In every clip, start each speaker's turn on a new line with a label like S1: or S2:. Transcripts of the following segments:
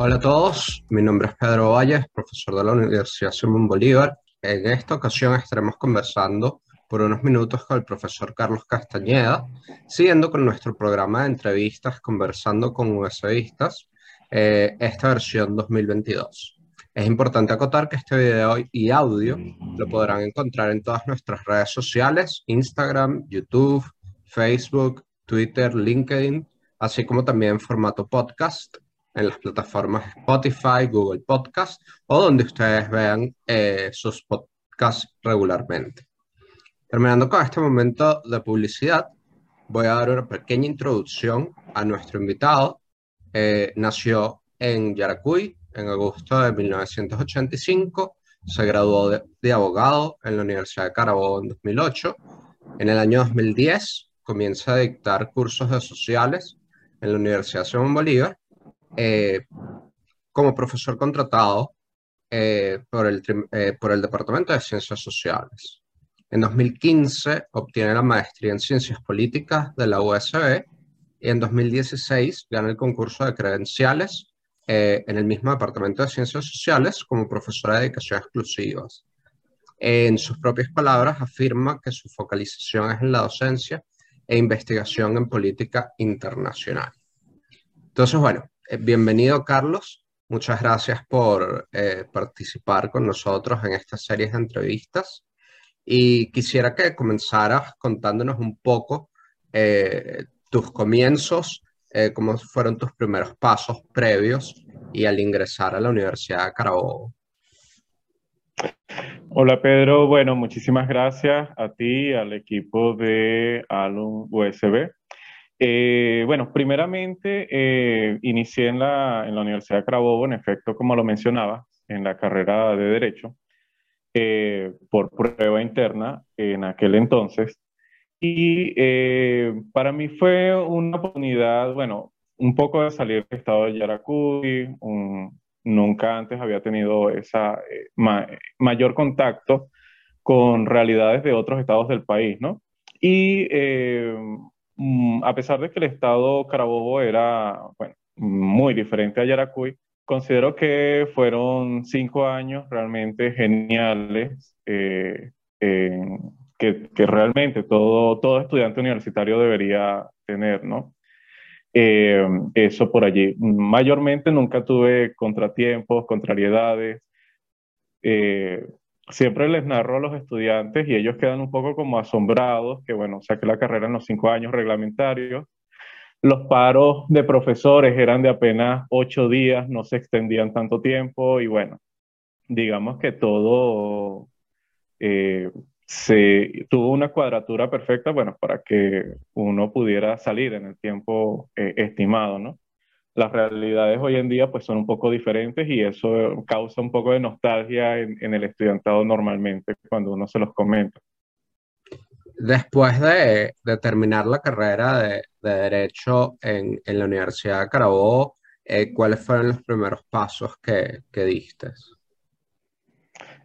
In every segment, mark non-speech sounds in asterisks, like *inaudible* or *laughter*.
S1: Hola a todos, mi nombre es Pedro Valles, profesor de la Universidad Simón Bolívar. En esta ocasión estaremos conversando por unos minutos con el profesor Carlos Castañeda, siguiendo con nuestro programa de entrevistas conversando con USBistas, eh, esta versión 2022. Es importante acotar que este video y audio lo podrán encontrar en todas nuestras redes sociales, Instagram, YouTube, Facebook, Twitter, LinkedIn, así como también en formato podcast en las plataformas Spotify, Google Podcast o donde ustedes vean eh, sus podcasts regularmente. Terminando con este momento de publicidad, voy a dar una pequeña introducción a nuestro invitado. Eh, nació en Yaracuy en agosto de 1985, se graduó de, de, abogado en la Universidad de Carabobo en 2008. En el año 2010 comienza a dictar cursos de sociales en la Universidad Simón Bolívar eh, como profesor contratado eh, por, el, eh, por el Departamento de Ciencias Sociales. En 2015 obtiene la maestría en Ciencias Políticas de la USB y en 2016 gana el concurso de credenciales en el mismo Departamento de Ciencias Sociales como profesora de dedicación exclusivas. En sus propias palabras afirma que su focalización es en la docencia e investigación en política internacional. Entonces, bueno, eh, bienvenido, Carlos. Muchas gracias por eh, participar con nosotros en esta serie de entrevistas. Y quisiera que comenzaras contándonos un poco eh, tus comienzos, cómo fueron tus primeros pasos previos y al ingresar a la Universidad de Carabobo.
S2: Hola Pedro, bueno, muchísimas gracias a ti, al equipo de Alum USB eh, bueno, primeramente eh, inicié en la, en la Universidad de Carabobo, en efecto, como lo mencionaba, en la carrera de Derecho, eh, por prueba interna en aquel entonces. Y para mí fue una oportunidad, bueno, un poco de salir del estado de Yaracuy, nunca antes había tenido esa mayor contacto con realidades de otros estados del país, ¿no? Y Mm, a pesar de que el estado Carabobo era bueno, muy diferente a Yaracuy, considero que fueron cinco años realmente geniales eh, que, que, realmente todo, todo estudiante universitario debería tener, ¿no? Eh, eso por allí. Mayormente nunca tuve contratiempos, contrariedades. Eh, siempre les narro a los estudiantes y ellos quedan un poco como asombrados que, bueno, saqué la carrera en los cinco años reglamentarios. Los paros de profesores eran de apenas ocho días, no se extendían tanto tiempo y bueno, digamos que todo eh, se tuvo una cuadratura perfecta, bueno, para que uno pudiera salir en el tiempo eh, estimado, ¿no? Las realidades hoy en día pues son un poco diferentes y eso causa un poco de nostalgia en, el estudiantado normalmente cuando uno se los comenta.
S1: Después de, terminar la carrera de, Derecho en, la Universidad de Carabobo, eh, ¿cuáles fueron los primeros pasos que, que diste?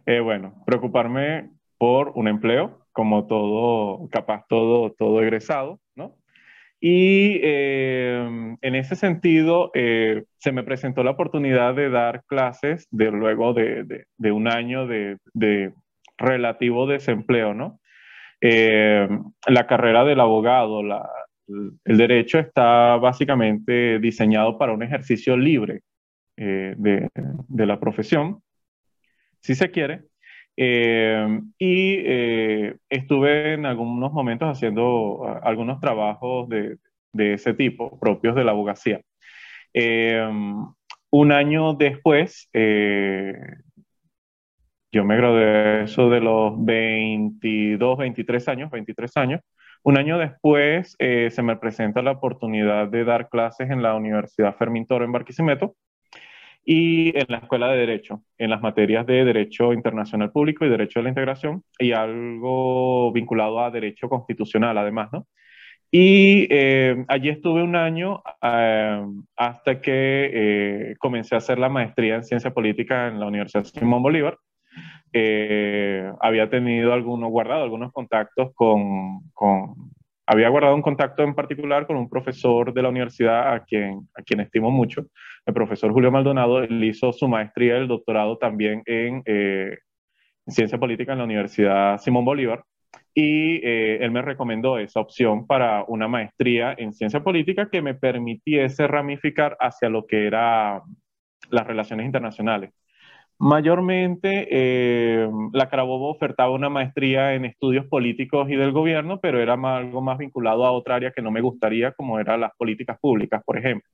S2: Eh, bueno, preocuparme por un empleo, como todo, capaz todo, todo egresado. Y em, en ese sentido, eh, se me presentó la oportunidad de dar clases de luego de, de, un año de, de, relativo desempleo, ¿no? Em, la carrera del abogado, la, el derecho está básicamente diseñado para un ejercicio libre eh, de, la profesión, si se quiere, eh, y eh, estuve en algunos momentos haciendo algunos trabajos de, de, ese tipo, propios de la abogacía. Eh, un año después, yo me gradué eso de los 22, 23 años, 23 años. Un año después se me presenta la oportunidad de dar clases en la Universidad Fermín Toro en Barquisimeto y en la Escuela de Derecho, en las materias de Derecho Internacional Público y Derecho de la Integración, y algo vinculado a Derecho Constitucional, además, ¿no? Y eh, allí estuve un año eh, hasta que eh, comencé a hacer la maestría en Ciencia Política en la Universidad Simón Bolívar. había tenido algunos, guardado algunos contactos con, con había guardado un contacto en particular con un profesor de la universidad a quien, a quien estimo mucho, el profesor Julio Maldonado. Él hizo su maestría y el doctorado también en, en ciencia política en la Universidad Simón Bolívar y eh, él me recomendó esa opción para una maestría en ciencia política que me permitiese ramificar hacia lo que era las relaciones internacionales. Mayormente, eh, la Carabobo ofertaba una maestría en estudios políticos y del gobierno, pero era algo más vinculado a otra área que no me gustaría, como eran las políticas públicas, por ejemplo.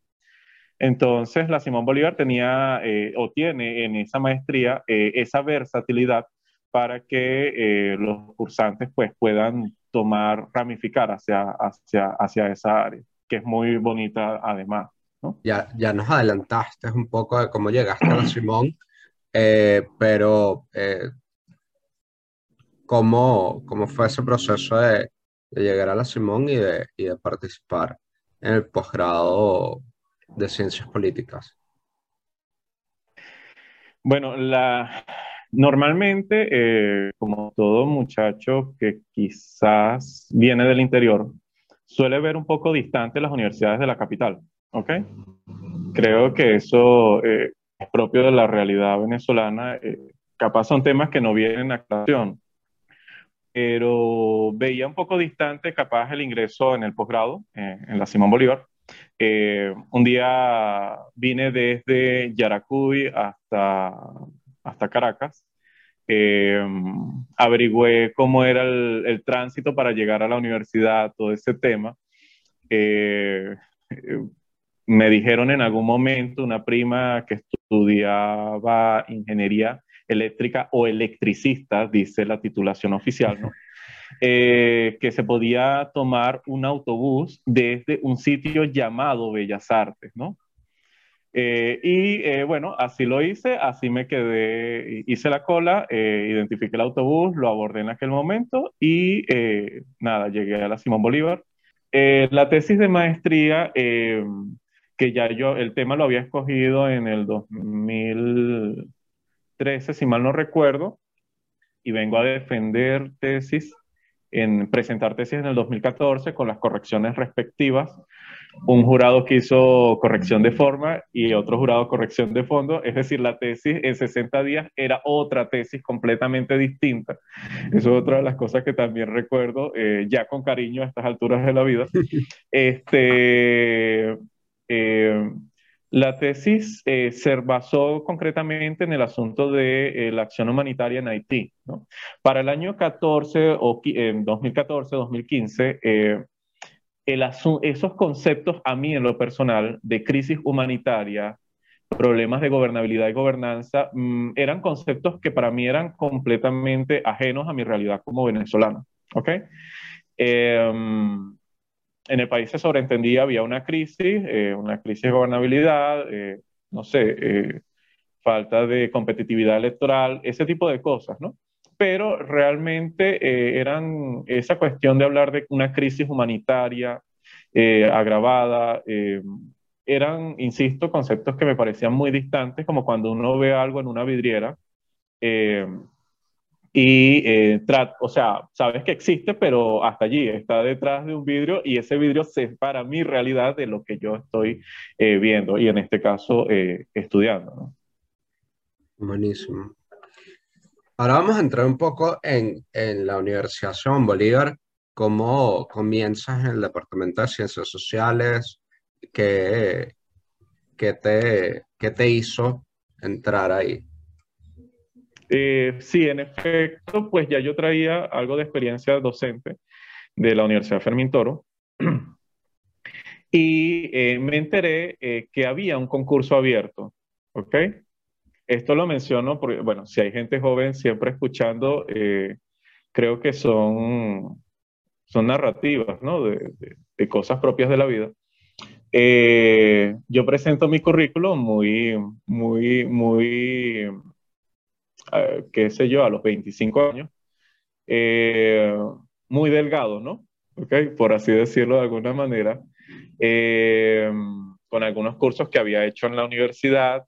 S2: Entonces, la Simón Bolívar tenía eh, o tiene en esa maestría esa versatilidad para que eh, los cursantes pues, puedan tomar, ramificar hacia, hacia, hacia esa área, que es muy bonita además.
S1: Ya, ya nos adelantaste un poco de cómo llegaste a la Simón, eh, pero eh, ¿cómo, ¿cómo, fue ese proceso de, llegar a la Simón y de, y de participar en el posgrado de Ciencias Políticas?
S2: Bueno, la, Normalmente, eh, como todo muchacho que quizás viene del interior, suele ver un poco distante las universidades de la capital, ¿ok? Creo que eso es propio de la realidad venezolana. Eh, capaz son temas que no vienen a acción, pero veía un poco distante capaz el ingreso en el posgrado en la Simón Bolívar. un día vine desde Yaracuy hasta hasta Caracas. Eh, averigüé cómo era el, tránsito para llegar a la universidad, todo ese tema. Eh, me dijeron en algún momento una prima que estudiaba ingeniería eléctrica o electricista, dice la titulación oficial, ¿no? *laughs* Eh, que se podía tomar un autobús desde un sitio llamado Bellas Artes, ¿no? Eh, y eh, bueno, así lo hice, así me quedé, hice la cola, identifiqué el autobús, lo abordé en aquel momento y nada, llegué a la Simón Bolívar. la tesis de maestría, que ya yo, el tema lo había escogido en el 2013, si mal no recuerdo, y vengo a defender tesis, en presentar tesis en el 2014 con las correcciones respectivas un jurado que hizo corrección de forma y otro jurado corrección de fondo, es decir, la tesis en 60 días era otra tesis completamente distinta. Eso es otra de las cosas que también recuerdo, eh, ya con cariño a estas alturas de la vida. *laughs* Este, eh, la tesis eh, se basó concretamente en el asunto de la acción humanitaria en Haití. Para el año 14 o 2014-2015, esos conceptos a mí en lo personal de crisis humanitaria, problemas de gobernabilidad y gobernanza, mm, eran conceptos que para mí eran completamente ajenos a mi realidad como venezolano. ¿Ok? Em, en el país se sobreentendía, había una crisis, eh, una crisis de gobernabilidad, eh, no sé, eh, falta de competitividad electoral, ese tipo de cosas, ¿no? pero realmente eh, eran esa cuestión de hablar de una crisis humanitaria eh, agravada, eran, insisto, conceptos que me parecían muy distantes, como cuando uno ve algo en una vidriera y, o sea, sabes que existe, pero hasta allí, está detrás de un vidrio y ese vidrio separa mi realidad de lo que yo estoy viendo y en este caso estudiando. ¿no?
S1: Buenísimo. Ahora vamos a entrar un poco en, en la Universidad Simón Bolívar, cómo comienzas en el Departamento de Ciencias Sociales, qué, qué, te, qué te hizo entrar ahí.
S2: Eh, sí, en efecto, pues ya yo traía algo de experiencia docente de la Universidad Fermín Toro *clears throat* y eh, me enteré eh, que había un concurso abierto, ¿ok? Esto lo menciono porque, bueno, si hay gente joven siempre escuchando, eh, creo que son, son narrativas, ¿no? De, de, cosas propias de la vida. Eh, yo presento mi currículum muy, muy, muy, eh, qué sé yo, a los 25 años, muy delgado, ¿no? Okay, por así decirlo de alguna manera, con algunos cursos que había hecho en la universidad,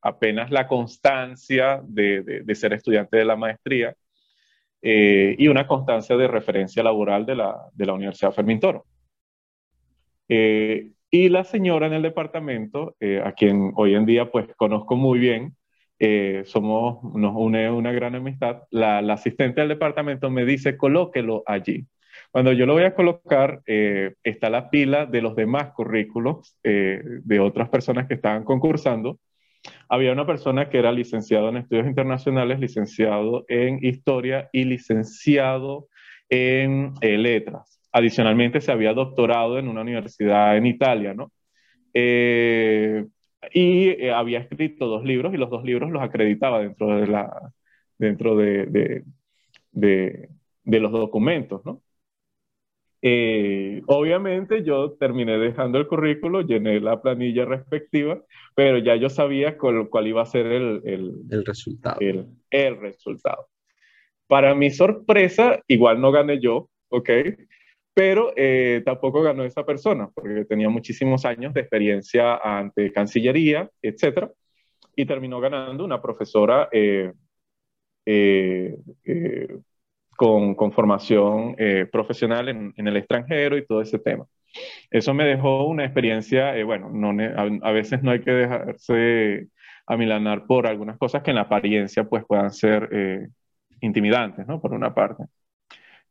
S2: apenas la constancia de, ser estudiante de la maestría. y una constancia de referencia laboral de la, de la Universidad Fermín Toro. y la señora en el departamento, a quien hoy en día pues conozco muy bien, somos, nos une una gran amistad, la, la asistente del departamento me dice, colóquelo allí. Cuando yo lo voy a colocar, eh, está la pila de los demás currículos eh, de otras personas que estaban concursando. Había una persona que era licenciado en estudios internacionales, licenciado en historia y licenciado en eh, letras. Adicionalmente, se había doctorado en una universidad en Italia, ¿no? Y había escrito dos libros y los dos libros los acreditaba dentro de, la, dentro de, de, de, de los documentos, ¿no? Eh, obviamente yo terminé dejando el currículo, llené la planilla respectiva, pero ya yo sabía cuál, cuál iba a ser el,
S1: el, resultado.
S2: El, el, resultado. Para mi sorpresa, igual no gané yo, ¿ok? Pero eh, tampoco ganó esa persona, porque tenía muchísimos años de experiencia ante Cancillería, etc. Y terminó ganando una profesora eh, con, con formación eh, profesional en, en, el extranjero y todo ese tema. Eso me dejó una experiencia, eh, bueno, no, a, veces no hay que dejarse amilanar por algunas cosas que en la apariencia pues puedan ser eh, intimidantes, ¿no? Por una parte.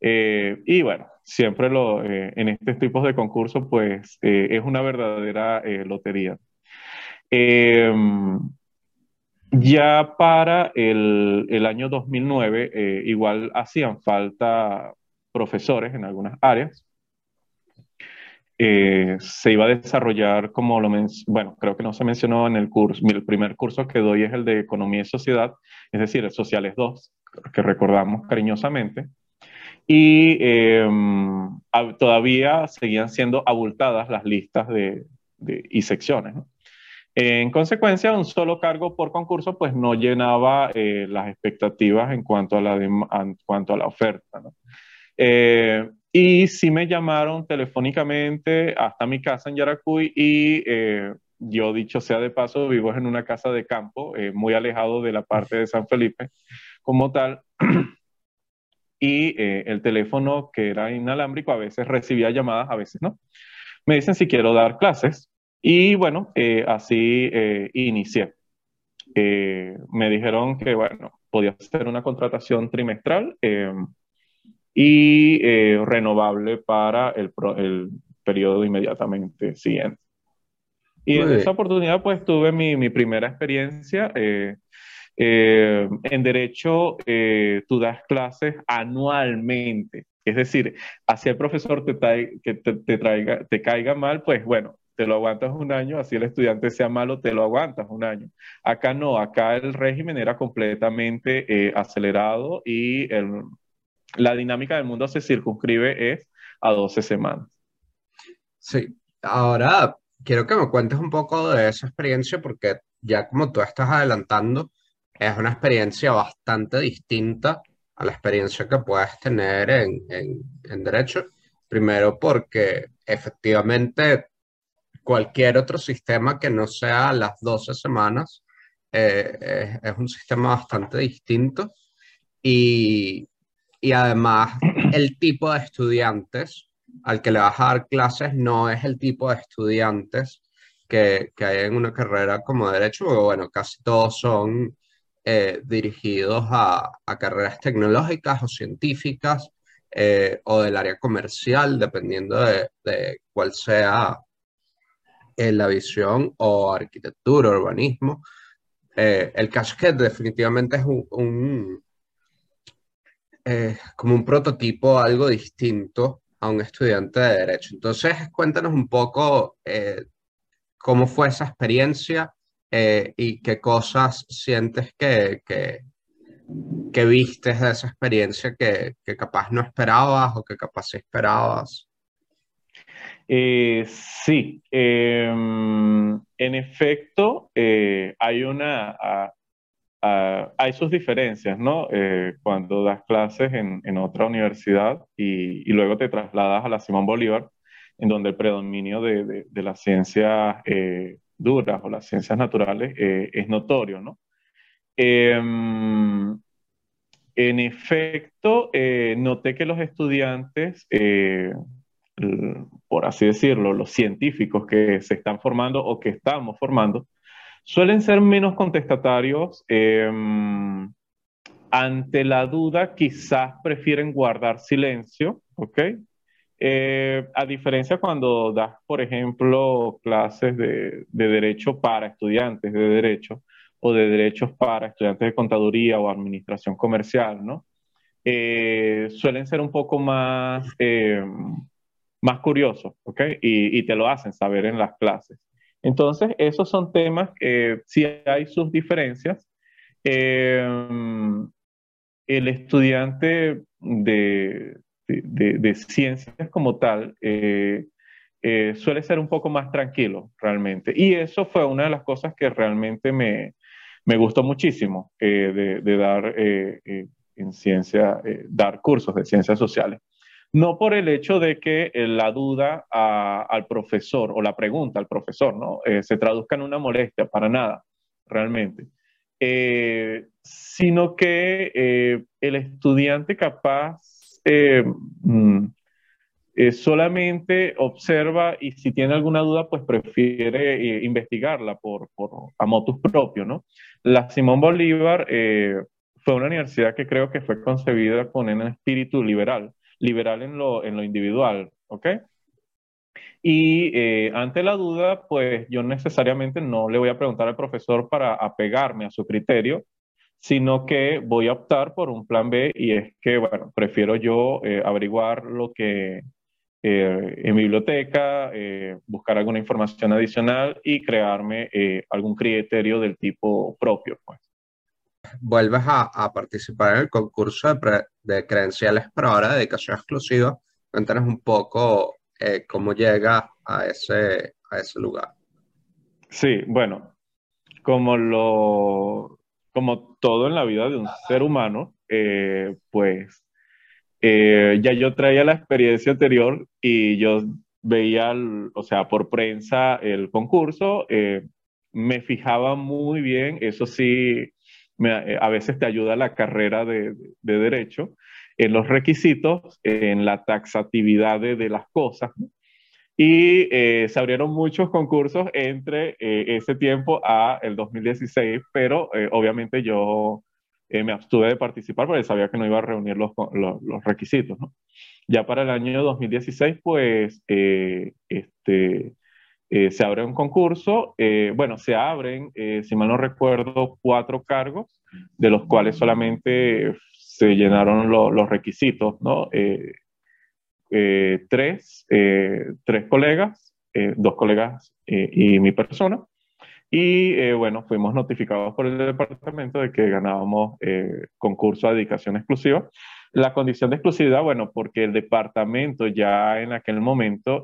S2: Y bueno, siempre lo, en estos tipos de concursos pues es una verdadera lotería. Ya para el, el año 2009, eh, igual hacían falta profesores en algunas áreas. Eh, se iba a desarrollar, como lo bueno, creo que no se mencionó en el curso, el primer curso que doy es el de Economía y Sociedad, es decir, el Sociales 2, que recordamos cariñosamente. Y em, todavía seguían siendo abultadas las listas de, de y secciones. ¿no? En consecuencia, un solo cargo por concurso pues no llenaba eh, las expectativas en cuanto a la, en cuanto a la oferta. ¿no? Eh, y sí me llamaron telefónicamente hasta mi casa en Yaracuy y eh, yo, dicho sea de paso, vivo en una casa de campo muy alejado de la parte de San Felipe como tal. *clears throat* y el teléfono que era inalámbrico a veces recibía llamadas, a veces no. Me dicen si quiero dar clases y bueno, eh, así eh, inicié. Eh, me dijeron que, bueno, podía ser una contratación trimestral y renovable para el, el, periodo inmediatamente siguiente. Y en esa oportunidad, pues tuve mi, mi primera experiencia. En derecho, tú das clases anualmente. Es decir, así el profesor te, te, te, traiga, te caiga mal, pues bueno, te lo aguantas un año, así el estudiante sea malo, te lo aguantas un año. Acá no, acá el régimen era completamente eh, acelerado y la dinámica del mundo se circunscribe es a 12 semanas.
S1: Sí, ahora quiero que me cuentes un poco de esa experiencia porque ya como tú estás adelantando, es una experiencia bastante distinta a la experiencia que puedes tener en, en, derecho. Primero porque efectivamente cualquier otro sistema que no sea las 12 semanas eh, es, un sistema bastante distinto y, y además el tipo de estudiantes al que le vas a dar clases no es el tipo de estudiantes que, que hay en una carrera como derecho, porque bueno, casi todos son eh, dirigidos a, carreras tecnológicas o científicas eh, o del área comercial, dependiendo de, cuál sea en la visión o arquitectura, urbanismo. Eh, el caso definitivamente es un, eh, como un prototipo algo distinto a un estudiante de derecho. Entonces, cuéntanos un poco eh, cómo fue esa experiencia y qué cosas sientes que, que, que vistes de esa experiencia que, que capaz no esperabas o que capaz esperabas.
S2: Eh, sí, em, en efecto, eh, hay una, hay sus diferencias, ¿no? Eh, cuando das clases en, en otra universidad y, y, luego te trasladas a la Simón Bolívar, en donde el predominio de, de, de las ciencias duras o las ciencias naturales es notorio, ¿no? Em, en efecto, noté que los estudiantes, por así decirlo, los científicos que se están formando o que estamos formando, suelen ser menos contestatarios. Em, ante la duda, quizás prefieren guardar silencio, ¿ok? Eh, a diferencia cuando das, por ejemplo, clases de, derecho para estudiantes de derecho o de derechos para estudiantes de contaduría o administración comercial, ¿no? Eh, suelen ser un poco más, eh, más curiosos, ¿ok? Y, y, te lo hacen saber en las clases. Entonces, esos son temas que sí hay sus diferencias. el estudiante de, de, ciencias como tal, eh, eh, suele ser un poco más tranquilo realmente. Y eso fue una de las cosas que realmente me, me gustó muchísimo eh, de, dar en ciencia, dar cursos de ciencias sociales. No por el hecho de que la duda al profesor o la pregunta al profesor ¿no? se traduzca en una molestia, para nada, realmente. sino que el estudiante capaz eh, mm, eh, solamente observa y si tiene alguna duda, pues prefiere eh, investigarla por, por, a motus propio, ¿no? La Simón Bolívar fue una universidad que creo que fue concebida con un espíritu liberal, liberal en lo, en lo individual, ¿ok? Y ante la duda, pues yo necesariamente no le voy a preguntar al profesor para apegarme a su criterio, sino que voy a optar por un plan B y es que, bueno, prefiero yo eh, averiguar lo que eh, en biblioteca, eh, buscar alguna información adicional y crearme algún criterio del tipo propio. Pues.
S1: Vuelves a, participar en el concurso de, credenciales para ahora de dedicación exclusiva. Cuéntanos un poco cómo llega a ese, a ese lugar.
S2: Sí, bueno, como lo como todo en la vida de un ser humano, eh, pues eh, ya yo traía la experiencia anterior y yo veía, o sea, por prensa el concurso, eh, me fijaba muy bien, eso sí, a veces te ayuda la carrera de, derecho, en los requisitos, en la taxatividad de, de las cosas, y eh, se abrieron muchos concursos entre eh, ese tiempo a el 2016, pero eh, obviamente yo me abstuve de participar porque sabía que no iba a reunir los, los, requisitos. ¿no? Ya para el año 2016, pues este, se abre un concurso, bueno, se abren, si mal no recuerdo, cuatro cargos, de los cuales solamente se llenaron los requisitos, ¿no? Tres, eh, tres colegas, eh, dos colegas y mi persona. Y bueno, fuimos notificados por el departamento de que ganábamos concurso de dedicación exclusiva. La condición de exclusividad, bueno, porque el departamento ya en aquel momento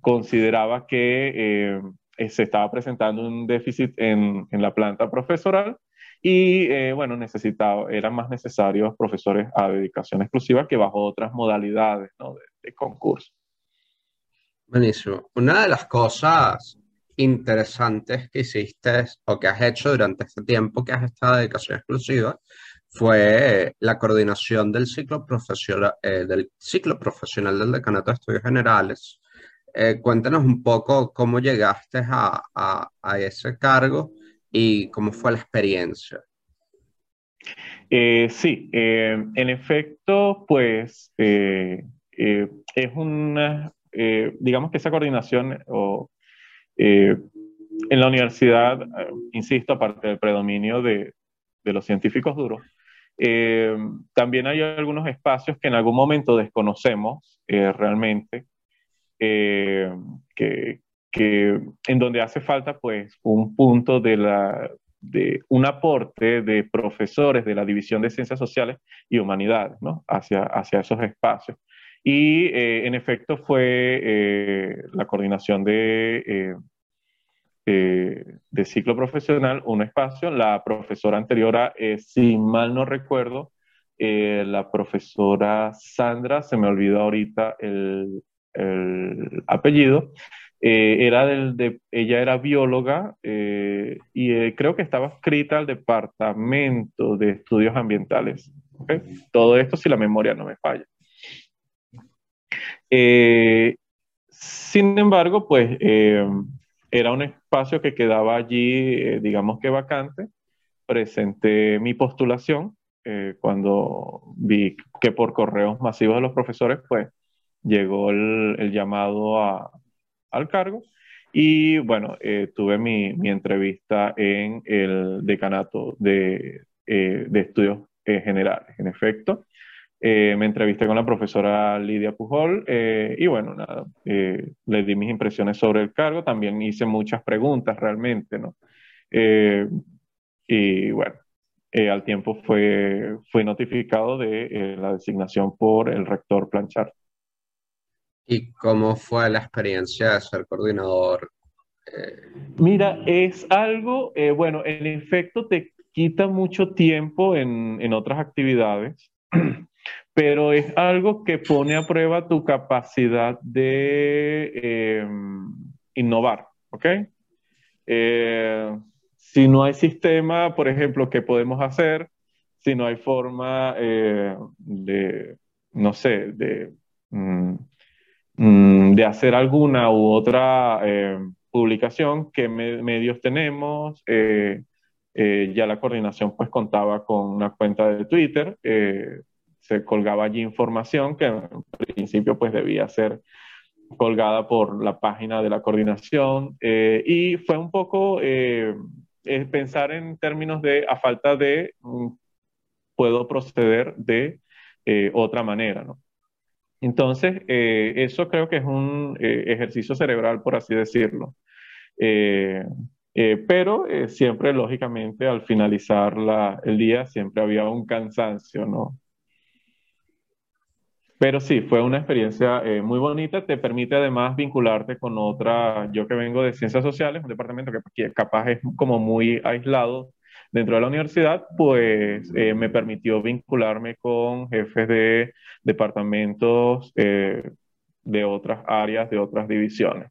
S2: consideraba que se estaba presentando un déficit en, en la planta profesoral y eh, bueno, necesitaba, eran más necesarios profesores a dedicación exclusiva que bajo otras modalidades ¿no? de, concurso.
S1: Buenísimo. Una de las cosas interesantes que hiciste o que has hecho durante este tiempo que has estado de dedicación exclusiva fue la coordinación del ciclo profesional, eh, del ciclo profesional del Decanato de Estudios Generales. Eh, cuéntanos un poco cómo llegaste a, a, a ese cargo y cómo fue la experiencia.
S2: Eh, sí, eh, en efecto, pues eh, es una, digamos que esa coordinación o, en la universidad, insisto, aparte del predominio de, de los científicos duros, también hay algunos espacios que en algún momento desconocemos realmente, que, que en donde hace falta pues un punto de la de un aporte de profesores de la División de Ciencias Sociales y Humanidades ¿no? hacia, hacia esos espacios. Y eh, en efecto fue eh, la coordinación de, eh, de ciclo profesional, un espacio. La profesora anterior, si mal no recuerdo, la profesora Sandra, se me olvidó ahorita el, el apellido, era del, de, ella era bióloga y creo que estaba escrita al Departamento de Estudios Ambientales. Todo esto si la memoria no me falla. sin embargo, pues era un espacio que quedaba allí, digamos que vacante. Presenté mi postulación eh, cuando vi que por correos masivos de los profesores, pues llegó el, llamado al cargo. Y bueno, eh, tuve mi, entrevista en el decanato de, eh, estudios generales. En efecto, me entrevisté con la profesora Lidia Pujol y bueno, nada, le di mis impresiones sobre el cargo. También hice muchas preguntas realmente, ¿no? y bueno, eh, al tiempo fue, fue notificado de eh, la designación por el rector Planchar.
S1: ¿Y cómo fue la experiencia de ser coordinador?
S2: Eh, Mira, es algo, bueno, en efecto te quita mucho tiempo en, en otras actividades, *clears throat* pero es algo que pone a prueba tu capacidad de innovar, ¿ok? Si no hay sistema, por ejemplo, ¿qué podemos hacer? Si no hay forma eh, de, no sé, de, mm, mm, de hacer alguna u otra eh, publicación, ¿qué medios tenemos? Eh, ya la coordinación pues contaba con una cuenta de Twitter, se colgaba allí información que en principio pues debía ser colgada por la página de la coordinación y fue un poco pensar en términos de, a falta de, mm, puedo proceder de eh, otra manera, ¿no? Entonces, eh, eso creo que es un eh, ejercicio cerebral, por así decirlo. pero siempre, lógicamente, al finalizar la, el día, siempre había un cansancio, ¿no? Pero sí, fue una experiencia eh, muy bonita, te permite además vincularte con otra, yo que vengo de ciencias sociales, un departamento que, capaz es como muy aislado dentro de la universidad, pues eh, me permitió vincularme con jefes de departamentos eh, de otras áreas, de otras divisiones.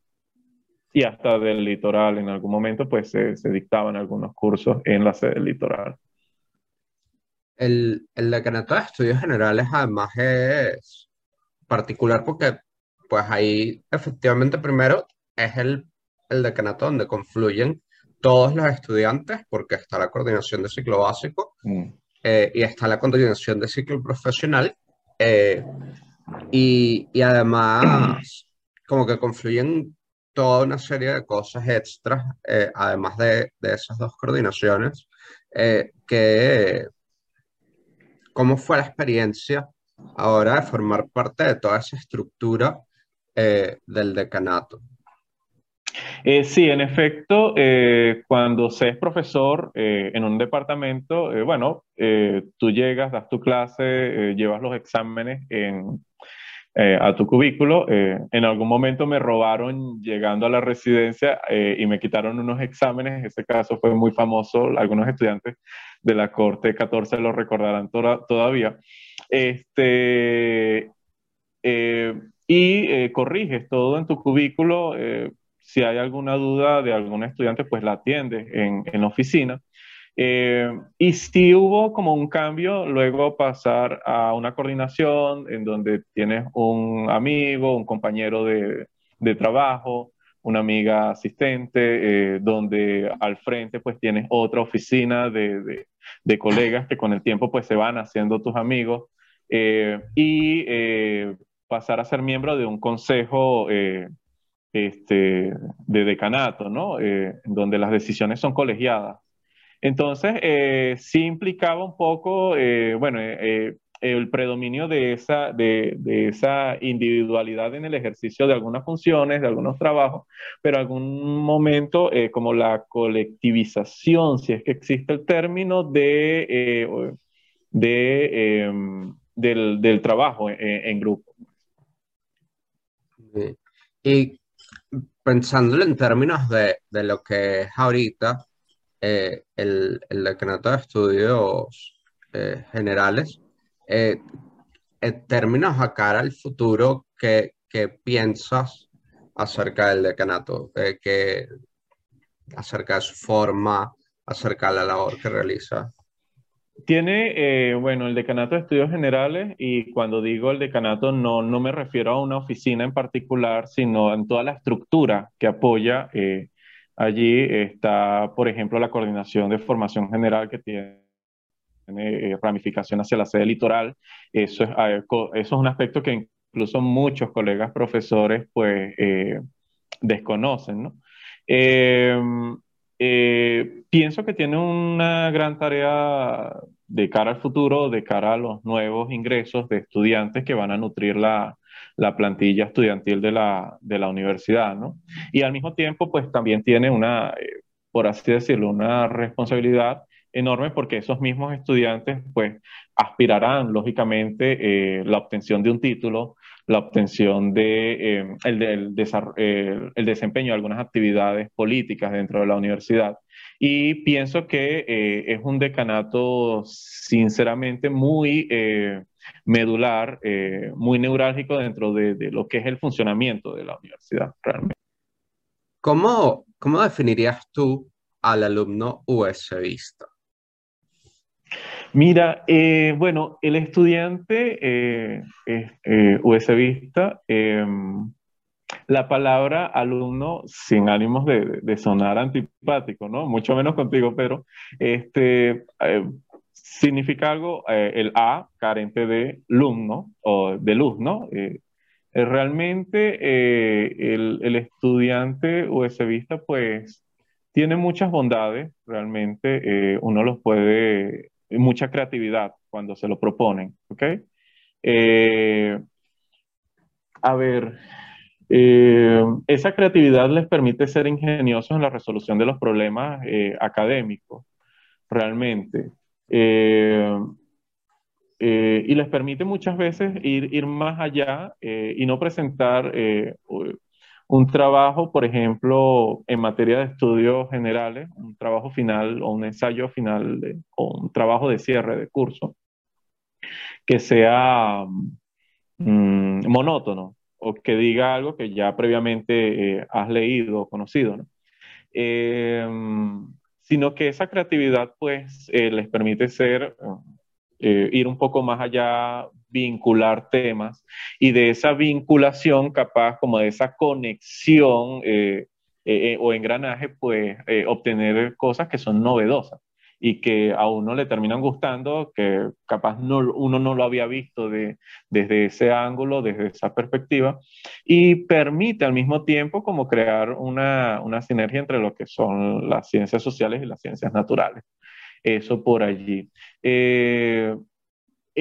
S2: Y hasta del litoral, en algún momento, pues se, dictaban algunos cursos en la sede del litoral.
S1: El, el decanato de estudios generales además es particular porque pues ahí efectivamente primero es el, el decanato donde confluyen todos los estudiantes porque está la coordinación de ciclo básico mm. eh, y está la coordinación de ciclo profesional eh, y, y, además como que confluyen toda una serie de cosas extras eh, además de, de, esas dos coordinaciones que ¿Cómo fue la experiencia ahora de formar parte de toda esa estructura eh, del decanato?
S2: Eh, sí, en efecto, eh, cuando se es profesor en un departamento, bueno, tú llegas, das tu clase, llevas los exámenes a tu cubículo. en algún momento me robaron llegando a la residencia y me quitaron unos exámenes. Ese caso fue muy famoso. Algunos estudiantes de la Corte 14 lo recordarán todavía. Este, eh, y eh, corriges todo en tu cubículo. Eh, si hay alguna duda de algún estudiante, pues la atiendes en, en oficina. y si hubo como un cambio, luego pasar a una coordinación en donde tienes un amigo, un compañero de, de trabajo, una amiga asistente, eh, donde al frente pues tienes otra oficina de, de, colegas que con el tiempo pues se van haciendo tus amigos eh, y eh, pasar a ser miembro de un consejo este, de decanato, ¿no? donde las decisiones son colegiadas. Entonces, sí implicaba un poco, bueno, el predominio de esa, de, de, esa individualidad en el ejercicio de algunas funciones, de algunos trabajos, pero algún momento eh, como la colectivización, si es que existe el término, de, eh, de em, del, del, trabajo en, grupo.
S1: Y pensándolo en términos de, de lo que es ahorita eh, el, el decreto de estudios generales, eh, en términos a cara al futuro, ¿qué, piensas acerca del decanato, que, acerca de su forma, acerca de la labor que realiza.
S2: Tiene, eh, bueno, el decanato de estudios generales y cuando digo el decanato no, no me refiero a una oficina en particular, sino en toda la estructura que apoya. Eh, allí está, por ejemplo, la coordinación de formación general que tiene eh, ramificación hacia la sede litoral. Eso es, eso es un aspecto que incluso muchos colegas profesores pues desconocen, ¿no? Eh, pienso que tiene una gran tarea de cara al futuro, de cara a los nuevos ingresos de estudiantes que van a nutrir la, la plantilla estudiantil de la, de la, universidad, ¿no? Y al mismo tiempo, pues también tiene una, eh, por así decirlo, una responsabilidad enorme porque esos mismos estudiantes, pues, aspirarán, lógicamente, eh, la obtención de un título, la obtención de, eh, el, eh, el, desempeño de algunas actividades políticas dentro de la universidad. Y pienso que eh, es un decanato sinceramente muy medular, muy neurálgico dentro de, de, lo que es el funcionamiento de la universidad realmente.
S1: ¿Cómo, cómo definirías tú al alumno USBista?
S2: Mira, eh, bueno, el estudiante eh, eh, USBista, em, la palabra alumno, sin ánimos de, sonar antipático, ¿no? Mucho menos contigo, pero este, significa algo, el A, carente de lumno o de luz, ¿no? realmente el, el, estudiante USBista, pues, tiene muchas bondades, realmente uno los puede mucha creatividad cuando se lo proponen, ¿ok? Eh, a ver, eh, esa creatividad les permite ser ingeniosos en la resolución de los problemas eh, académicos, realmente. y les permite muchas veces ir, ir más allá y no presentar un trabajo, por ejemplo, en materia de estudios generales, un trabajo final o un ensayo final o un trabajo de cierre de curso, que sea mm, monótono o que diga algo que ya previamente eh, has leído o conocido, ¿no? Em, sino que esa creatividad pues eh, les permite ser, eh, ir un poco más allá, vincular temas y de esa vinculación capaz como de esa conexión eh, eh, eh, o engranaje, pues obtener cosas que son novedosas y que a uno le terminan gustando, que capaz no, uno no lo había visto de, desde ese ángulo, desde esa perspectiva, y permite al mismo tiempo como crear una, una sinergia entre lo que son las ciencias sociales y las ciencias naturales. Eso por allí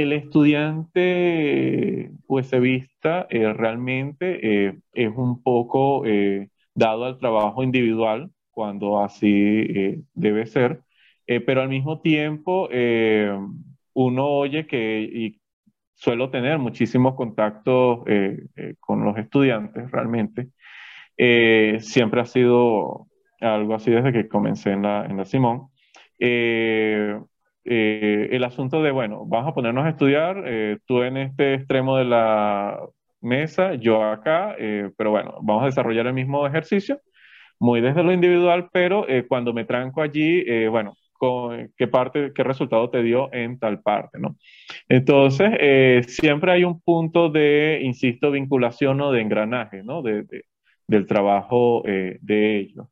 S2: el estudiante USBista eh, realmente eh, es un poco eh, dado al trabajo individual cuando así debe ser, pero al mismo tiempo uno oye que y suelo tener muchísimos contactos con los estudiantes realmente. siempre ha sido algo así desde que comencé en la, en la Simón. Eh, el asunto de, bueno, vamos a ponernos a estudiar, eh, tú en este extremo de la mesa, yo acá, eh, pero bueno, vamos a desarrollar el mismo ejercicio, muy desde lo individual, pero cuando me tranco allí, bueno, con, ¿qué parte, qué resultado te dio en tal parte, ¿no? Entonces, siempre hay un punto de, insisto, vinculación o de engranaje, ¿no? De, del trabajo de ellos.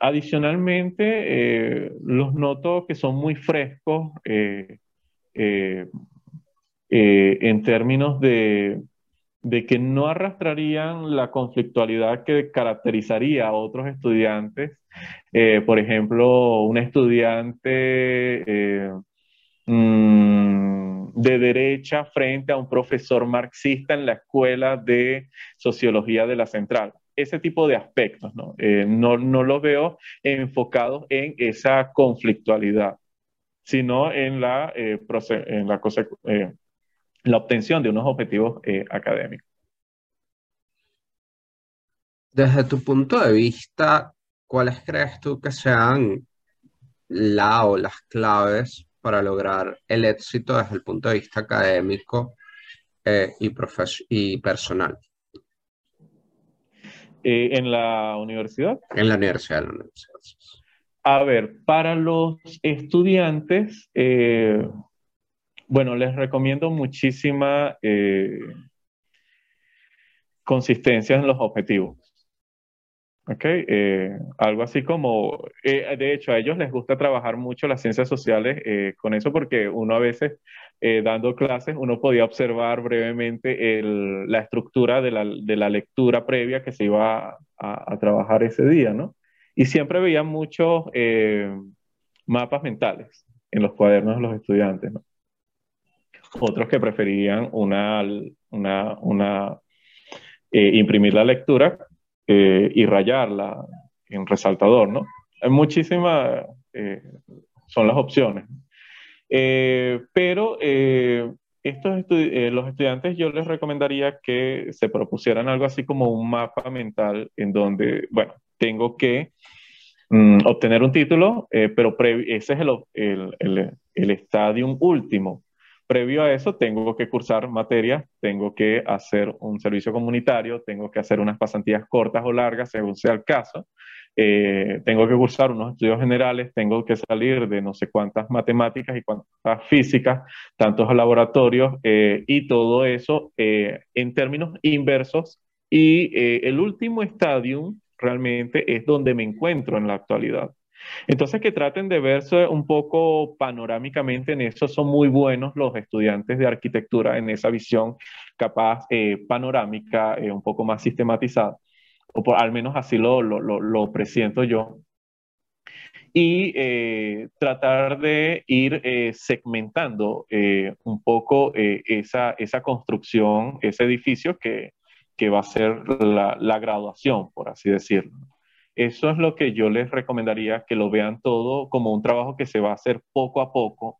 S2: Adicionalmente, eh, los noto que son muy frescos eh, eh, en términos de, que no arrastrarían la conflictualidad que caracterizaría a otros estudiantes. por ejemplo, un estudiante mm, de derecha frente a un profesor marxista en la escuela de sociología de la central ese tipo de aspectos, ¿no? Eh, no, no los veo enfocados en esa conflictualidad, sino en la, eh, en la, eh, la obtención de unos objetivos académicos.
S1: Desde tu punto de vista, ¿cuáles crees tú que sean la o las claves para lograr el éxito desde el punto de vista académico y, y personal?
S2: ¿En la universidad?
S1: En la universidad, en la universidad.
S2: A ver, para los estudiantes, bueno, les recomiendo muchísima consistencia en los objetivos. ¿Ok? Eh, algo así como, eh, de hecho, a ellos les gusta trabajar mucho las ciencias sociales eh, con eso porque uno a veces, dando clases, uno podía observar brevemente la estructura de la, lectura previa que se iba a, trabajar ese día, ¿no? Y siempre veían muchos mapas mentales en los cuadernos de los estudiantes, ¿no? Otros que preferían una, una, una imprimir la lectura eh, y rayarla en resaltador, ¿no? Hay muchísimas, eh, son las opciones. Eh, pero estos los estudiantes yo les recomendaría que se propusieran algo así como un mapa mental en donde, bueno, tengo que mm, obtener un título, pero ese es el, el, el, el estadio último. Previo a eso, tengo que cursar materias, tengo que hacer un servicio comunitario, tengo que hacer unas pasantías cortas o largas, según sea el caso. Eh, tengo que cursar unos estudios generales, tengo que salir de no sé cuántas matemáticas y cuántas físicas, tantos laboratorios eh, y todo eso eh, en términos inversos. Y el último estadio realmente es donde me encuentro en la actualidad. Entonces, que traten de verse un poco panorámicamente en eso, son muy buenos los estudiantes de arquitectura en esa visión capaz eh, panorámica, eh, un poco más sistematizada, o por, al menos así lo, lo, lo, presiento yo. Y eh, tratar de ir segmentando un poco esa, esa construcción, ese edificio que, que va a ser la, la graduación, por así decirlo. Eso es lo que yo les recomendaría, que lo vean todo como un trabajo que se va a hacer poco a poco,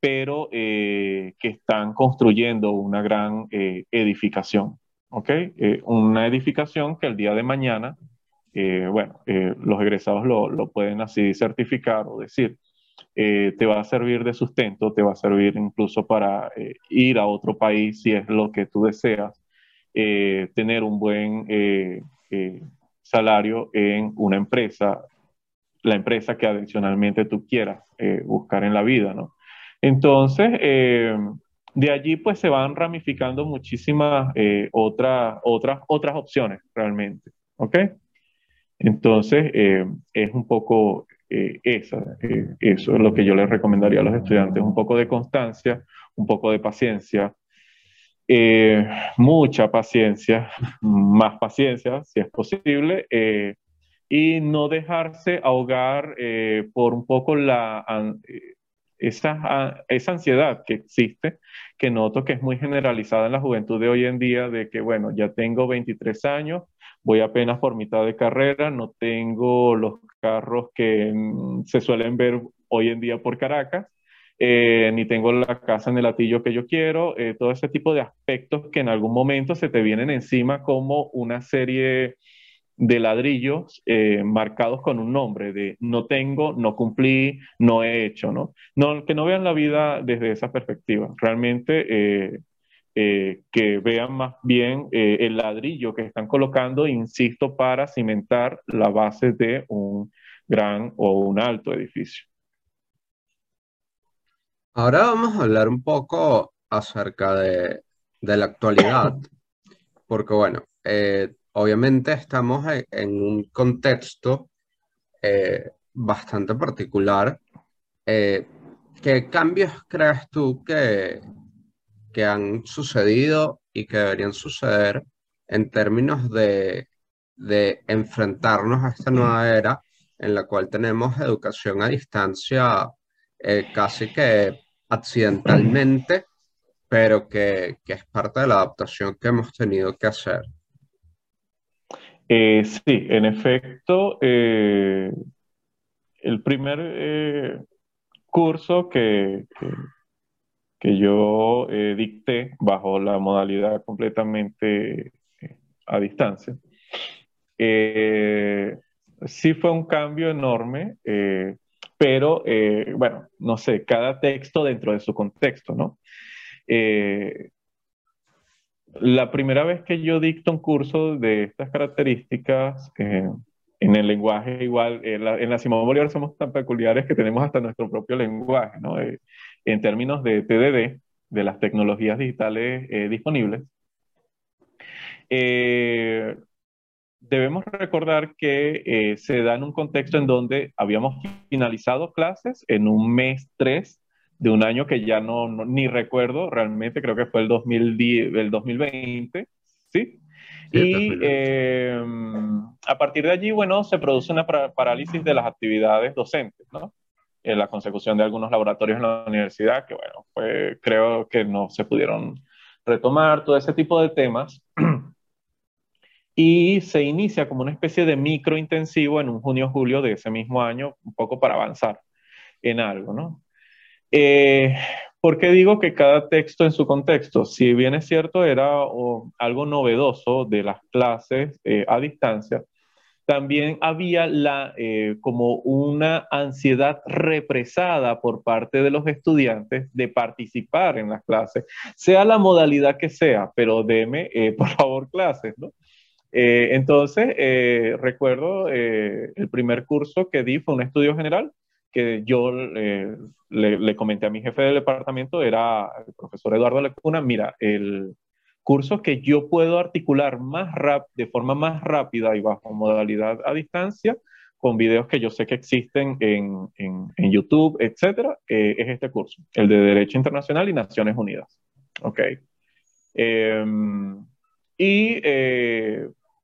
S2: pero eh, que están construyendo una gran eh, edificación, ¿ok? Eh, una edificación que el día de mañana, bueno, los egresados lo, lo, pueden así certificar o decir, te va a servir de sustento, te va a servir incluso para ir a otro país si es lo que tú deseas, tener un buen salario en una empresa, la empresa que adicionalmente tú quieras eh, buscar en la vida, ¿no? Entonces, eh, de allí pues se van ramificando muchísimas eh, otras, otras, otras opciones realmente, ¿ok? Entonces, es un poco esa, eso es lo que yo les recomendaría a los estudiantes, un poco de constancia, un poco de paciencia, eh, mucha paciencia, *laughs* más paciencia, si es posible, eh, y no dejarse ahogar eh, por un poco la, esa, esa ansiedad que existe, que noto que es muy generalizada en la juventud de hoy en día, de que, bueno, ya tengo 23 años, voy apenas por mitad de carrera, no tengo los carros que mm, se suelen ver hoy en día por Caracas, eh, ni tengo la casa en el latillo que yo quiero, eh, todo ese tipo de aspectos que en algún momento se te vienen encima como una serie de ladrillos eh, marcados con un nombre de no tengo, no cumplí, no he hecho, ¿no? no que no vean la vida desde esa perspectiva, realmente que vean más bien el ladrillo que están colocando, insisto, para cimentar la base de un gran o un alto edificio.
S1: Ahora vamos a hablar un poco acerca de, la actualidad, porque bueno, eh, obviamente estamos en, un contexto eh, bastante particular. Eh, ¿qué cambios crees tú que, que han sucedido y que deberían suceder en términos de, de enfrentarnos a esta nueva era en la cual tenemos educación a distancia casi que accidentalmente, pero que, es parte de la adaptación que hemos tenido que hacer.
S2: Eh, sí, en efecto, eh, el primer eh, curso que, que, yo dicté bajo la modalidad completamente a distancia, sí fue un cambio enorme pero eh, bueno, no sé, cada texto dentro de su contexto, ¿no? Eh, la primera vez que yo dicto un curso de estas características, eh, en el lenguaje igual, en la, en la, Simón Bolívar somos tan peculiares que tenemos hasta nuestro propio lenguaje, ¿no? Eh, en términos de TDD, de las tecnologías digitales eh, disponibles, eh, debemos recordar que eh, se da en un contexto en donde habíamos finalizado clases en un mes 3 de un año que ya no, ni recuerdo realmente, creo que fue el, 2010, el 2020, ¿sí? y eh, a partir de allí, bueno, se produce una parálisis de las actividades docentes, ¿no? En la consecución de algunos laboratorios en la universidad, que bueno, fue, creo que no se pudieron retomar, todo ese tipo de temas. *clears throat* y se inicia como una especie de micro intensivo en un junio-julio de ese mismo año, un poco para avanzar en algo, ¿no? Eh, ¿Por qué digo que cada texto en su contexto? Si bien es cierto, era algo novedoso de las clases eh, a distancia, también había la, eh, como una ansiedad represada por parte de los estudiantes de participar en las clases, sea la modalidad que sea, pero deme, por favor, clases, ¿no? Eh, entonces, eh, recuerdo eh, el primer curso que di fue un estudio general que yo le, comenté a mi jefe del departamento, era el profesor Eduardo Lecuna, mira, el curso que yo puedo articular más rap de forma más rápida y bajo modalidad a distancia, con videos que yo sé que existen en, en, en YouTube, etcétera, es este curso, el de Derecho Internacional y Naciones Unidas. Ok. Em, y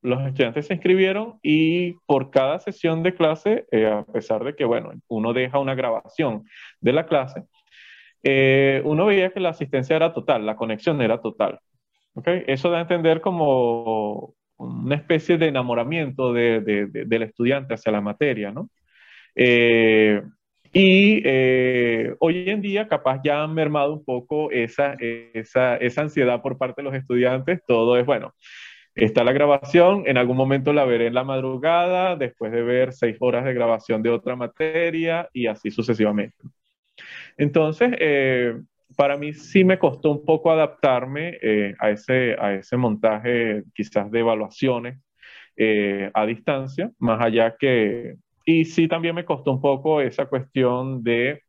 S2: los estudiantes se inscribieron y por cada sesión de clase, eh, a pesar de que, bueno, uno deja una grabación de la clase, eh, uno veía que la asistencia era total, la conexión era total. ¿okay? Eso da a entender como una especie de enamoramiento de, del estudiante hacia la materia, ¿no? Eh, y hoy en día capaz ya han mermado un poco esa, esa, esa ansiedad por parte de los estudiantes. Todo es, bueno, Está la grabación, en algún momento la veré en la madrugada, después de ver seis horas de grabación de otra materia y así sucesivamente. Entonces, eh, para mí sí me costó un poco adaptarme eh, a, ese, a ese montaje quizás de evaluaciones eh, a distancia, más allá que... Y sí también me costó un poco esa cuestión de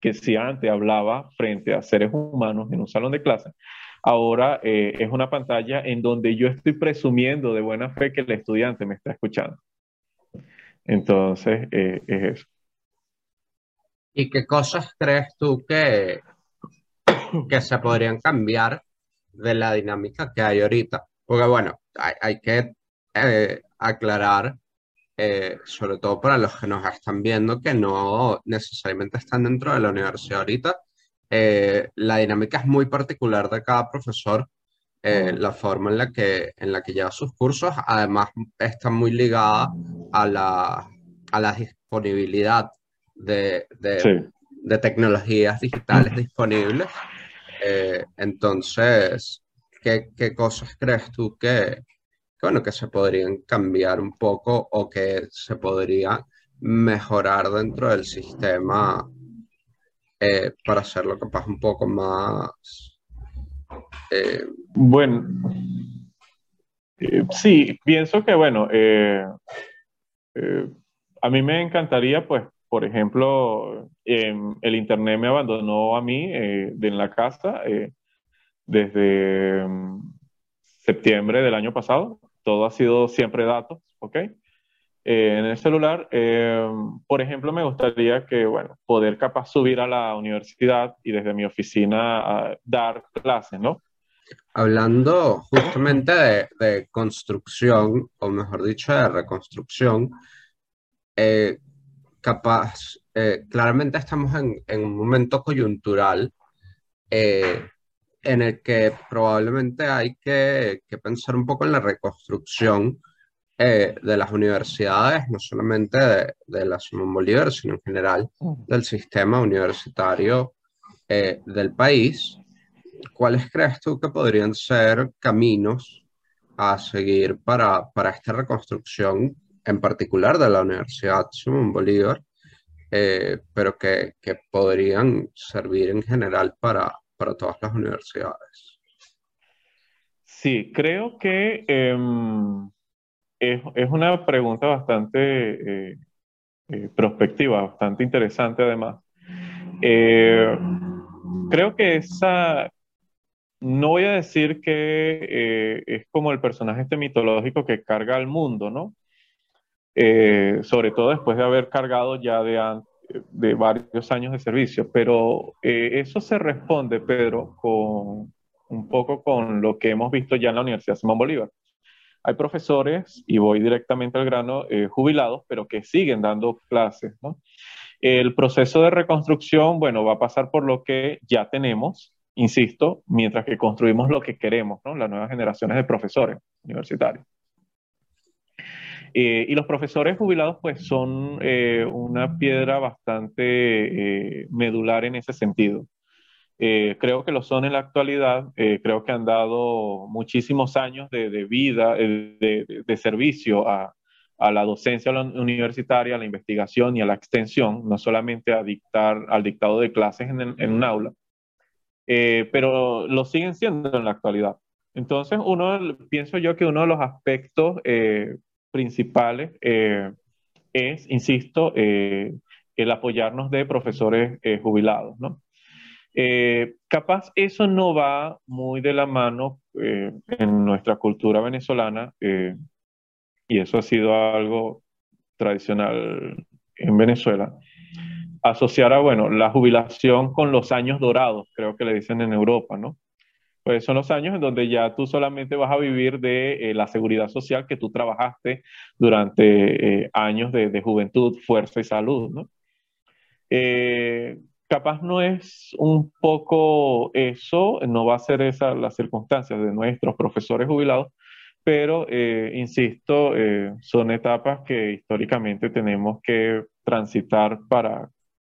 S2: que si antes hablaba frente a seres humanos en un salón de clase, ahora eh, es una pantalla en donde yo estoy presumiendo de buena fe que el estudiante me está escuchando. Entonces, eh, es eso.
S1: ¿Y qué cosas crees tú que, que se podrían cambiar de la dinámica que hay ahorita? Porque bueno, hay, que eh, aclarar, sobre todo para los que nos están viendo, que no necesariamente están dentro de la universidad ahorita, eh, la dinámica es muy particular de cada profesor, eh, la forma en la, que, en la que lleva sus cursos, además está muy ligada a la, a la disponibilidad de, de, de tecnologías digitales disponibles. Eh, entonces, ¿qué, ¿qué, cosas crees tú que, que, bueno, que se podrían cambiar un poco o que se podría mejorar dentro del sistema eh, para hacerlo capaz un poco más...
S2: Eh, bueno, eh, sí, pienso que, bueno, a mí me encantaría, pues, por ejemplo, em, el Internet me abandonó a mí de en la casa desde em, septiembre del año pasado. Todo ha sido siempre datos, ¿ok? Eh, en el celular, eh, por ejemplo, me gustaría que, bueno, poder capaz subir a la universidad y desde mi oficina dar clases, ¿no?
S1: Hablando justamente de, construcción, o mejor dicho, de reconstrucción, eh, capaz, claramente estamos en, un momento coyuntural en el que probablemente hay que, que pensar un poco en la reconstrucción eh, de las universidades, no solamente de, la Simón Bolívar, sino en general del sistema universitario eh, del país. ¿Cuáles crees tú que podrían ser caminos a seguir para, para esta reconstrucción, en particular de la Universidad Simón Bolívar, eh, pero que, que, podrían servir en general para, para todas las universidades?
S2: Sí, creo que em, es, una pregunta bastante eh, eh, prospectiva, bastante interesante además. Eh, creo que esa, no voy a decir que es como el personaje este mitológico que carga al mundo, ¿no? sobre todo después de haber cargado ya de, de varios años de servicio, pero eso se responde, Pedro, con un poco con lo que hemos visto ya en la Universidad Simón Bolívar. Hay profesores, y voy directamente al grano, eh, jubilados, pero que siguen dando clases. El proceso de reconstrucción, bueno, va a pasar por lo que ya tenemos, insisto, mientras que construimos lo que queremos, ¿no? las nuevas generaciones de profesores universitarios. Eh, y los profesores jubilados, pues, son eh, una piedra bastante medular en ese sentido. Eh, creo que lo son en la actualidad, eh, creo que han dado muchísimos años de, vida, eh, de, servicio a, la docencia universitaria, a la investigación y a la extensión, no solamente a dictar, al dictado de clases en, un aula, pero lo siguen siendo en la actualidad. Entonces, uno, pienso yo que uno de los aspectos principales es, insisto, el apoyarnos de profesores jubilados, ¿no? Eh, capaz eso no va muy de la mano eh, en nuestra cultura venezolana eh, y eso ha sido algo tradicional en Venezuela. Asociar a, bueno, la jubilación con los años dorados, creo que le dicen en Europa, ¿no? Pues son los años en donde ya tú solamente vas a vivir de la seguridad social que tú trabajaste durante años de, de, juventud, fuerza y salud, ¿no? Capaz no es un poco eso, no va a ser esa las circunstancias de nuestros profesores jubilados, pero eh, insisto, eh, son etapas que históricamente tenemos que transitar para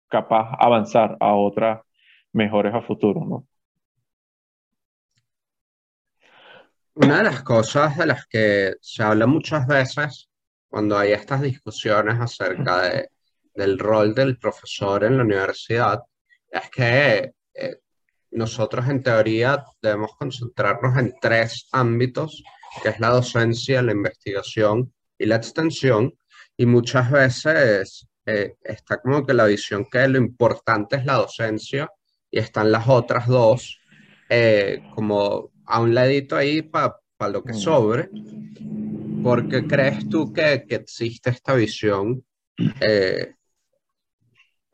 S2: capaz avanzar a otras mejores a futuro, ¿no?
S1: Una de las cosas de las que se habla muchas veces cuando hay estas discusiones acerca de del rol del profesor en la universidad es que eh, nosotros en teoría debemos concentrarnos en tres ámbitos, que es la docencia, la investigación y la extensión, y muchas veces eh, está como que la visión que lo importante es la docencia y están las otras dos eh, como a un ladito ahí para lo que mm. sobre. ¿Por qué crees tú que, que existe esta visión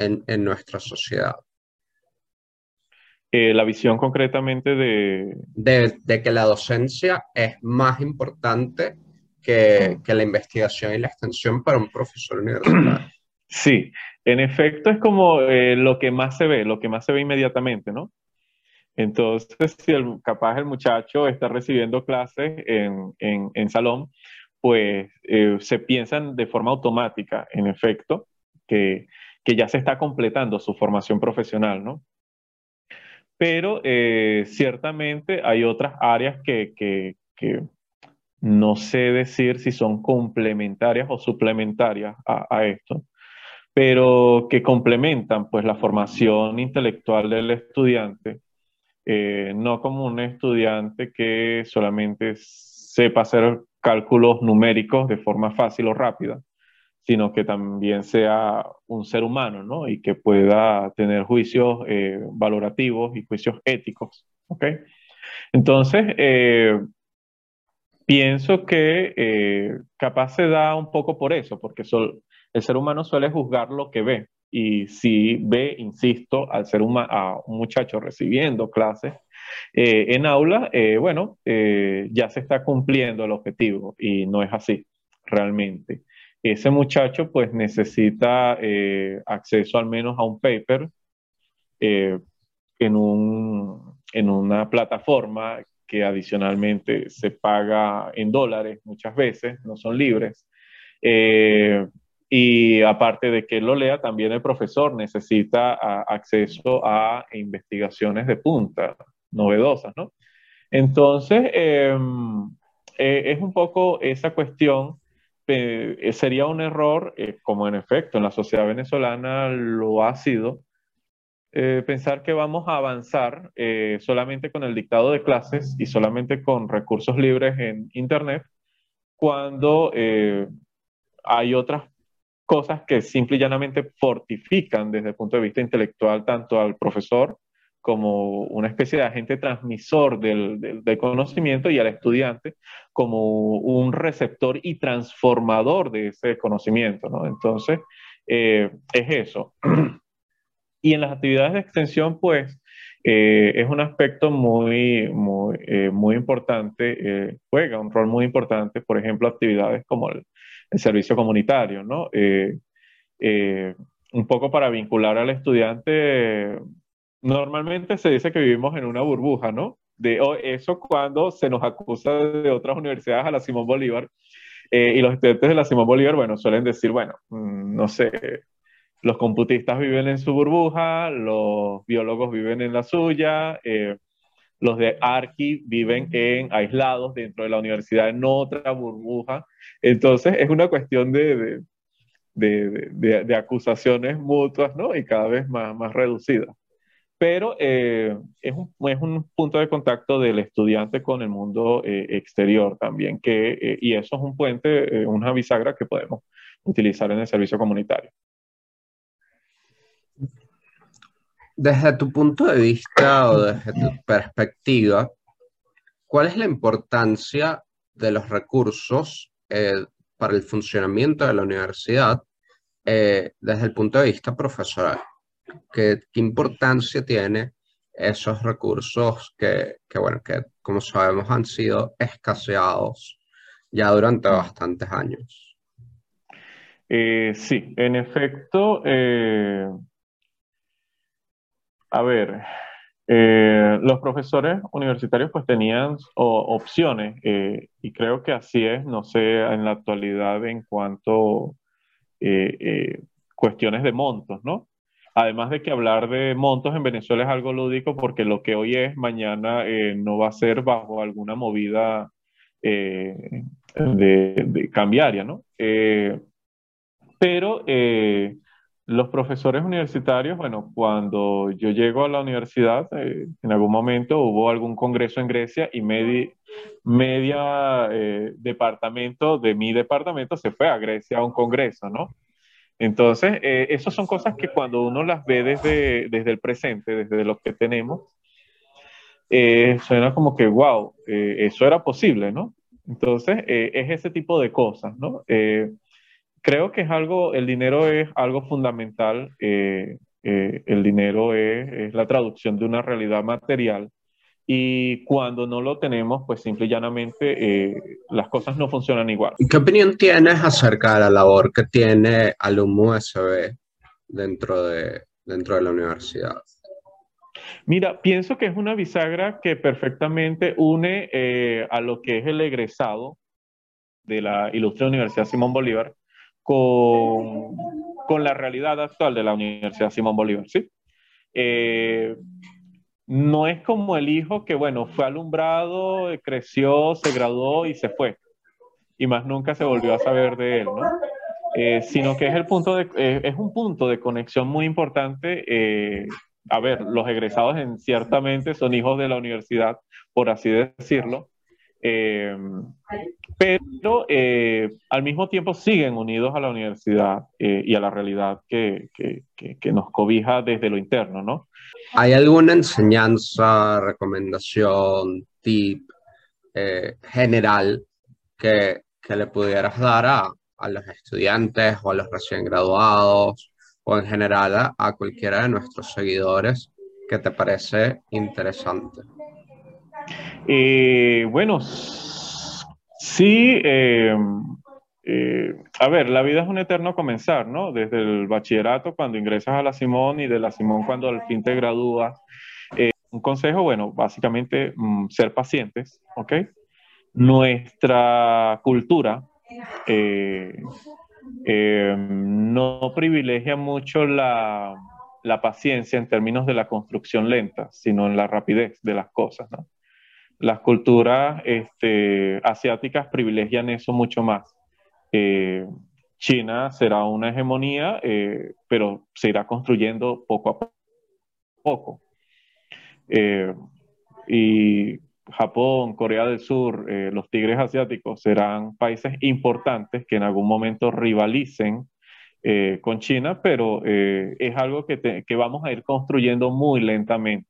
S1: en, nuestra sociedad.
S2: Eh, la visión concretamente de...
S1: de... que la docencia es más importante que, que, la investigación y la extensión para un profesor universitario. *clears throat*
S2: Sí, en efecto es como eh, lo que más se ve, lo que más se ve inmediatamente, ¿no? Entonces, si el, capaz el muchacho está recibiendo clases en, en, en salón, pues eh, se piensan de forma automática, en efecto, que que ya se está completando su formación profesional, ¿no? Pero eh, ciertamente hay otras áreas que, que, no sé decir si son complementarias o suplementarias a, a, esto, pero que complementan pues la formación intelectual del estudiante, eh, no como un estudiante que solamente sepa hacer cálculos numéricos de forma fácil o rápida, sino que también sea un ser humano, ¿no? Y que pueda tener juicios eh, valorativos y juicios éticos, ¿ok? Entonces, eh, pienso que eh, capaz se da un poco por eso, porque el ser humano suele juzgar lo que ve. Y si ve, insisto, al ser humano, a un muchacho recibiendo clases en aula, bueno, ya se está cumpliendo el objetivo y no es así realmente ese muchacho pues necesita eh, acceso al menos a un paper eh, en, un, en una plataforma que adicionalmente se paga en dólares muchas veces, no son libres. Eh, y aparte de que lo lea, también el profesor necesita acceso a investigaciones de punta, novedosas, ¿no? Entonces, em, es un poco esa cuestión eh, sería un error, eh, como en efecto en la sociedad venezolana lo ha sido, eh, pensar que vamos a avanzar solamente con el dictado de clases y solamente con recursos libres en Internet, cuando hay otras cosas que simple y llanamente fortifican desde el punto de vista intelectual tanto al profesor como una especie de agente transmisor del, conocimiento y al estudiante como un receptor y transformador de ese conocimiento, ¿no? Entonces, es eso. *clears throat* Y en las actividades de extensión, pues, eh, es un aspecto muy, muy, eh, importante, eh, juega un rol muy importante, por ejemplo, actividades como el, servicio comunitario, ¿no? un poco para vincular al estudiante, normalmente se dice que vivimos en una burbuja, ¿no? De eso cuando se nos acusa de otras universidades a la Simón Bolívar, y los estudiantes de la Simón Bolívar, bueno, suelen decir, bueno, mm, no sé, los computistas viven en su burbuja, los biólogos viven en la suya, eh, los de Arqui viven en aislados dentro de la universidad en otra burbuja. Entonces es una cuestión de, de, de, acusaciones mutuas, ¿no? Y cada vez más, más reducidas. Pero eh, es, un, punto de contacto del estudiante con el mundo eh, exterior también, que, y eso es un puente, una bisagra que podemos utilizar en el servicio comunitario.
S1: Desde tu punto de vista o desde tu perspectiva, ¿cuál es la importancia de los recursos eh, para el funcionamiento de la universidad eh, desde el punto de vista profesoral? ¿Qué, ¿Qué, importancia tiene esos recursos que, que, bueno, que como sabemos han sido escaseados ya durante mm. bastantes años?
S2: Eh, sí, en efecto, a ver, eh, los profesores universitarios pues tenían opciones eh, y creo que así es, no sé, en la actualidad en cuanto eh, cuestiones de montos, ¿no? Además de que hablar de montos en Venezuela es algo lúdico porque lo que hoy es, mañana no va a ser bajo alguna movida de, de, cambiaria, ¿no? pero los profesores universitarios, bueno, cuando yo llego a la universidad, eh, en algún momento hubo algún congreso en Grecia y media eh, departamento de mi departamento se fue a Grecia a un congreso, ¿no? Entonces, eh, esas son cosas que cuando uno las ve desde, desde el presente, desde lo que tenemos, suena como que, wow, eso era posible, ¿no? Entonces, es ese tipo de cosas, ¿no? creo que es algo, el dinero es algo fundamental. Eh, eh, el dinero es, la traducción de una realidad material. Y cuando no lo tenemos, pues simple y llanamente eh, las cosas no funcionan igual.
S1: ¿Qué opinión tienes acerca de la labor que tiene Alum USB dentro de, dentro de la universidad?
S2: Mira, pienso que es una bisagra que perfectamente une a lo que es el egresado de la Ilustre Universidad Simón Bolívar con, con la realidad actual de la Universidad Simón Bolívar, ¿sí? Eh, no es como el hijo que, bueno, fue alumbrado, creció, se graduó y se fue. Y más nunca se volvió a saber de él, ¿no? Eh, sino que es, el punto de, eh, es un punto de conexión muy importante. a ver, los egresados en, ciertamente son hijos de la universidad, por así decirlo, eh, pero eh, al mismo tiempo siguen unidos a la universidad eh, y a la realidad que, que, que, nos cobija desde lo interno, ¿no?
S1: ¿Hay alguna enseñanza, recomendación, tip general que, que, le pudieras dar a, a, los estudiantes o a los recién graduados o en general a, a cualquiera de nuestros seguidores que te parece interesante?
S2: Eh, bueno, sí, eh, eh, a ver, la vida es un eterno comenzar, ¿no? Desde el bachillerato cuando ingresas a la Simón y de la Simón cuando al fin te gradúas. un consejo, bueno, básicamente mm, ser pacientes, ¿ok? Nuestra cultura no privilegia mucho la, la paciencia en términos de la construcción lenta, sino en la rapidez de las cosas, ¿no? Las culturas este, asiáticas privilegian eso mucho más. Eh, China será una hegemonía, eh, pero se irá construyendo poco a poco. Eh, y Japón, Corea del Sur, los tigres asiáticos serán países importantes que en algún momento rivalicen con China, pero es algo que, que vamos a ir construyendo muy lentamente.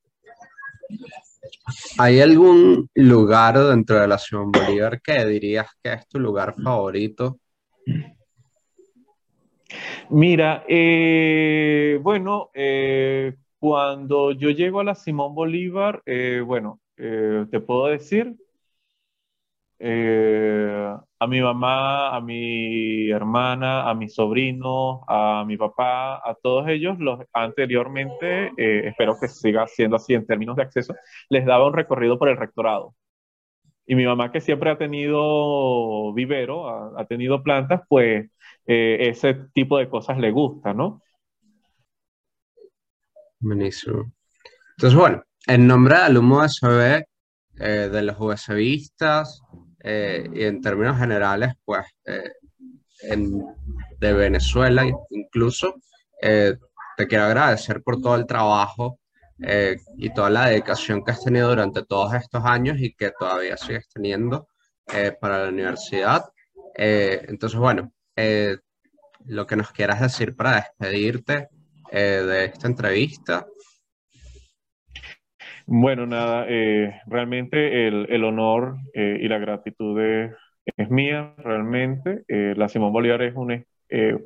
S1: ¿Hay algún lugar dentro de la Simón Bolívar que dirías que es tu lugar favorito?
S2: Mira, eh, bueno, eh, cuando yo llego a la Simón Bolívar, eh, bueno, te puedo decir, a mi mamá, a mi hermana, a mi sobrino, a mi papá, a todos ellos, los anteriormente, espero que siga siendo así en términos de acceso, les daba un recorrido por el rectorado. Y mi mamá, que siempre ha tenido vivero, ha tenido plantas, pues eh, ese tipo de cosas le gusta, ¿no?
S1: Buenísimo. Entonces, bueno, en nombre del humo USB, eh, de los USBistas eh, y en términos generales, pues, de Venezuela incluso, te quiero agradecer por todo el trabajo y toda la dedicación que has tenido durante todos estos años y que todavía sigues teniendo para la universidad. entonces, bueno, eh, lo que nos quieras decir para despedirte eh, de esta entrevista.
S2: Bueno, nada, eh, realmente el, honor y la gratitud es, mía, realmente. la Simón Bolívar es un,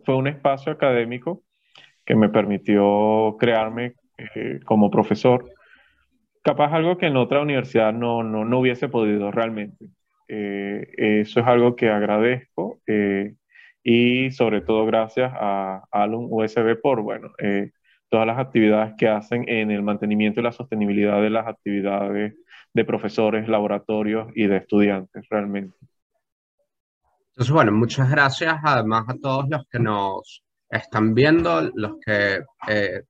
S2: fue un espacio académico que me permitió crearme como profesor. Capaz algo que en otra universidad no, no, no hubiese podido realmente. eso es algo que agradezco y sobre todo gracias a Alum USB por, bueno, eh, todas las actividades que hacen en el mantenimiento y la sostenibilidad de las actividades de profesores, laboratorios y de estudiantes realmente.
S1: Entonces, bueno, muchas gracias además a todos los que nos están viendo, los que, eh,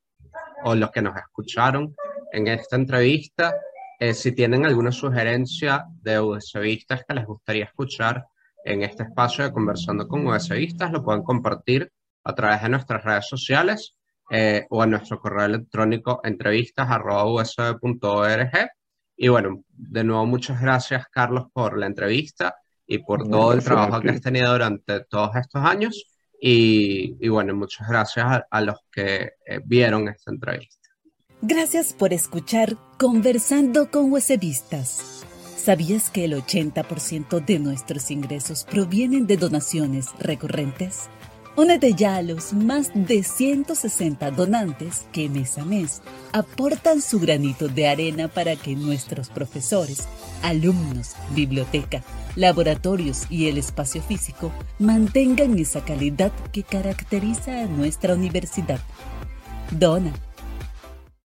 S1: o los que nos escucharon en esta entrevista. Eh, si tienen alguna sugerencia de USBistas que les gustaría escuchar, en este espacio de Conversando con USBistas, lo pueden compartir a través de nuestras redes sociales eh, o en nuestro correo electrónico entrevistas.usb.org. Y bueno, de nuevo muchas gracias Carlos por la entrevista y por todo el trabajo que has tenido durante todos estos años. Y, y bueno, muchas gracias a, los que eh, vieron esta entrevista.
S3: Gracias por escuchar Conversando con USBistas. ¿Sabías que el 80% de nuestros ingresos provienen de donaciones recurrentes? Únete ya a los más de 160 donantes que mes a mes aportan su granito de arena para que nuestros profesores, alumnos, biblioteca, laboratorios y el espacio físico mantengan esa calidad que caracteriza a nuestra universidad. Dona